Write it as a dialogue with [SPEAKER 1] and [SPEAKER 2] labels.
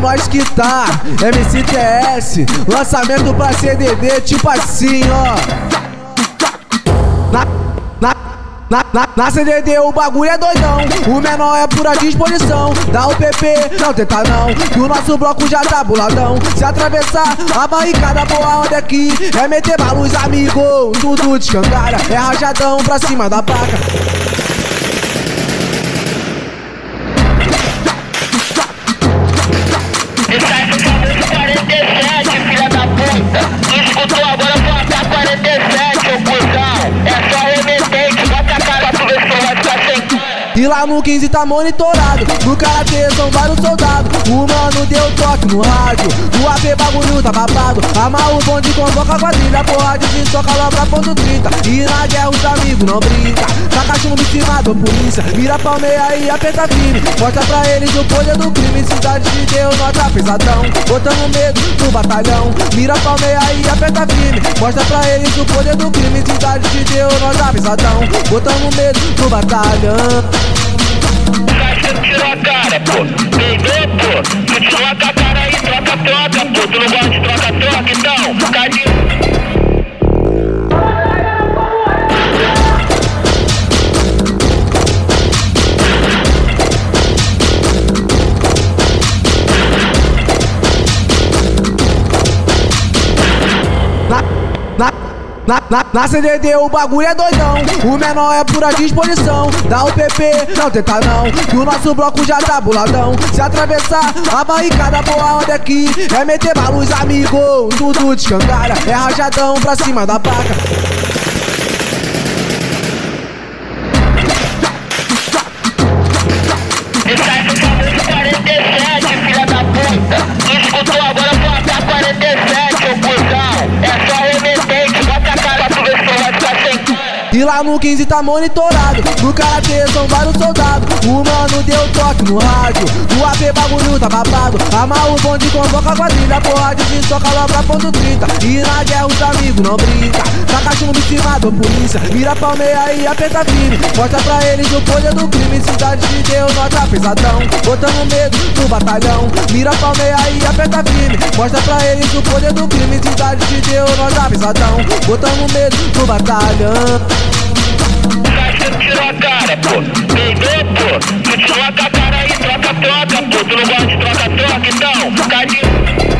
[SPEAKER 1] nós que tá, MCTS, lançamento pra CDD, tipo assim, ó. Na, na, na, na, na CDD o bagulho é doidão, o menor é pura disposição. Dá o PP, não tenta não, que o nosso bloco já tá buladão. Se atravessar a barricada, boa onda aqui, é meter balos, amigo. Tudo de escangalha, é rajadão pra cima da placa. E lá no 15 tá monitorado. No karatê são vários soldados. O mano deu toque no rádio. O AP bagulho tá babado. Amarra o bonde, convoca a quadrilha. Porra de soca lá pra ponto 30. E na guerra os amigos não brinca. Em cima da polícia. Vira palmeira e aperta firme. Mostra pra eles o poder do crime. Cidade de Deus, nota pesadão. Botando medo no batalhão. Mira palmeira e aperta firme. Mostra pra eles o poder do crime. Cidade de Deus, nota pesadão. Botando medo no batalhão
[SPEAKER 2] a cara, pô. Pô. Tu a cara troca, troca, pô. Tu não gosta de troca, troca, então.
[SPEAKER 1] Na, na, na CDD o bagulho é doidão, o menor é pura disposição. Dá o PP, não tenta não, que o nosso bloco já tá buladão. Se atravessar a barricada, boa onda aqui, é meter balos, amigo. Tudo de escangalha, é rajadão pra cima da placa. E lá no 15 tá monitorado. No karatê são vários soldados. Deu toque no rádio. O AP bagulho tá babado. Amarra o bonde, convoca a quadrilha. Porra de soca pra ponto 30. E na guerra os amigos não brinca. Taca chumbo em cima polícia. Vira palmeira e aperta firme. Mostra pra eles o poder do crime. Cidade de Deus, nota pesadão. Botando medo no batalhão. Mira palmeira e aperta firme. Mostra pra eles o poder do crime. Cidade de Deus, nota pesadão. Botando medo no batalhão
[SPEAKER 2] tirou a cara, pô. Peidou, pô. Tu não gosta de troca-troca então? Cadê?